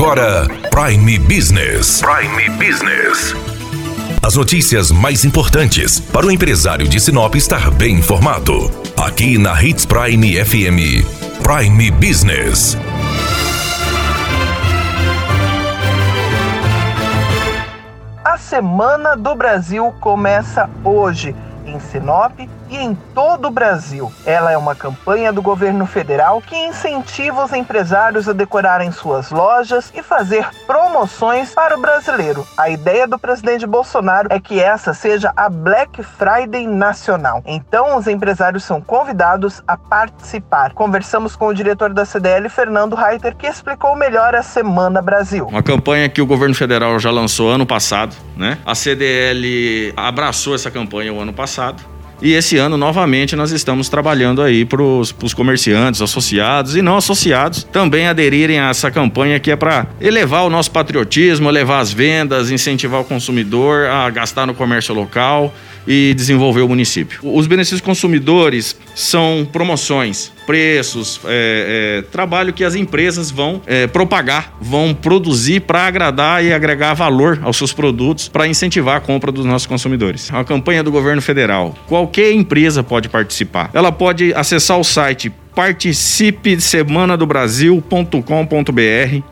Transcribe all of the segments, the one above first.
agora Prime Business. Prime Business. As notícias mais importantes para o empresário de Sinop estar bem informado. Aqui na Hits Prime FM. Prime Business. A Semana do Brasil começa hoje em Sinop e em todo o Brasil. Ela é uma campanha do governo federal que incentiva os empresários a decorarem suas lojas e fazer promoções para o brasileiro. A ideia do presidente Bolsonaro é que essa seja a Black Friday nacional. Então, os empresários são convidados a participar. Conversamos com o diretor da CDL, Fernando Reiter, que explicou melhor a Semana Brasil. Uma campanha que o governo federal já lançou ano passado, né? A CDL abraçou essa campanha o ano passado e esse ano, novamente, nós estamos trabalhando aí para os comerciantes, associados e não associados também aderirem a essa campanha que é para elevar o nosso patriotismo, elevar as vendas, incentivar o consumidor a gastar no comércio local e desenvolver o município. Os benefícios consumidores são promoções, preços, é, é, trabalho que as empresas vão é, propagar, vão produzir para agradar e agregar valor aos seus produtos para incentivar a compra dos nossos consumidores. É uma campanha do governo federal. Qualquer empresa pode participar. Ela pode acessar o site participe semana do Brasil.com.br.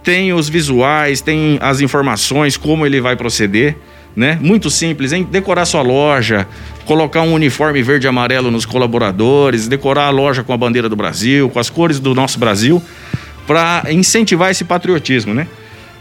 Tem os visuais, tem as informações, como ele vai proceder né? Muito simples, hein? Decorar sua loja, colocar um uniforme verde e amarelo nos colaboradores, decorar a loja com a bandeira do Brasil, com as cores do nosso Brasil, para incentivar esse patriotismo, né?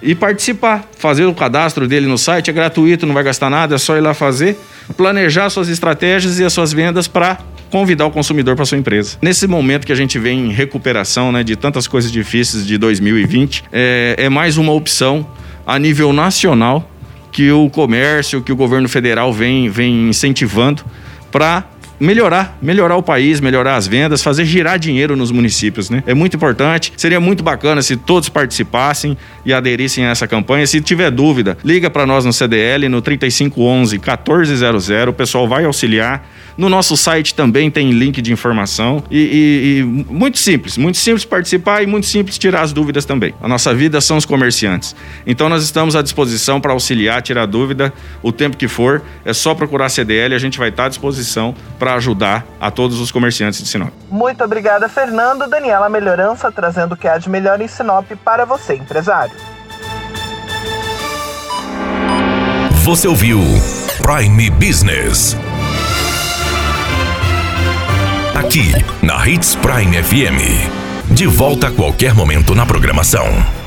E participar, fazer o cadastro dele no site é gratuito, não vai gastar nada, é só ir lá fazer, planejar suas estratégias e as suas vendas para convidar o consumidor para sua empresa. Nesse momento que a gente vem em recuperação, né, de tantas coisas difíceis de 2020, é, é mais uma opção a nível nacional que o comércio, que o governo federal vem, vem incentivando para melhorar, melhorar o país, melhorar as vendas, fazer girar dinheiro nos municípios, né? É muito importante. Seria muito bacana se todos participassem e aderissem a essa campanha. Se tiver dúvida, liga para nós no CDL no 3511 1400, o pessoal vai auxiliar. No nosso site também tem link de informação e, e, e muito simples, muito simples participar e muito simples tirar as dúvidas também. A nossa vida são os comerciantes. Então nós estamos à disposição para auxiliar, tirar dúvida o tempo que for. É só procurar CDL, a gente vai estar à disposição para para ajudar a todos os comerciantes de Sinop. Muito obrigada, Fernando. Daniela Melhorança trazendo o que há de melhor em Sinop para você, empresário. Você ouviu Prime Business. Aqui, na Hits Prime FM. De volta a qualquer momento na programação.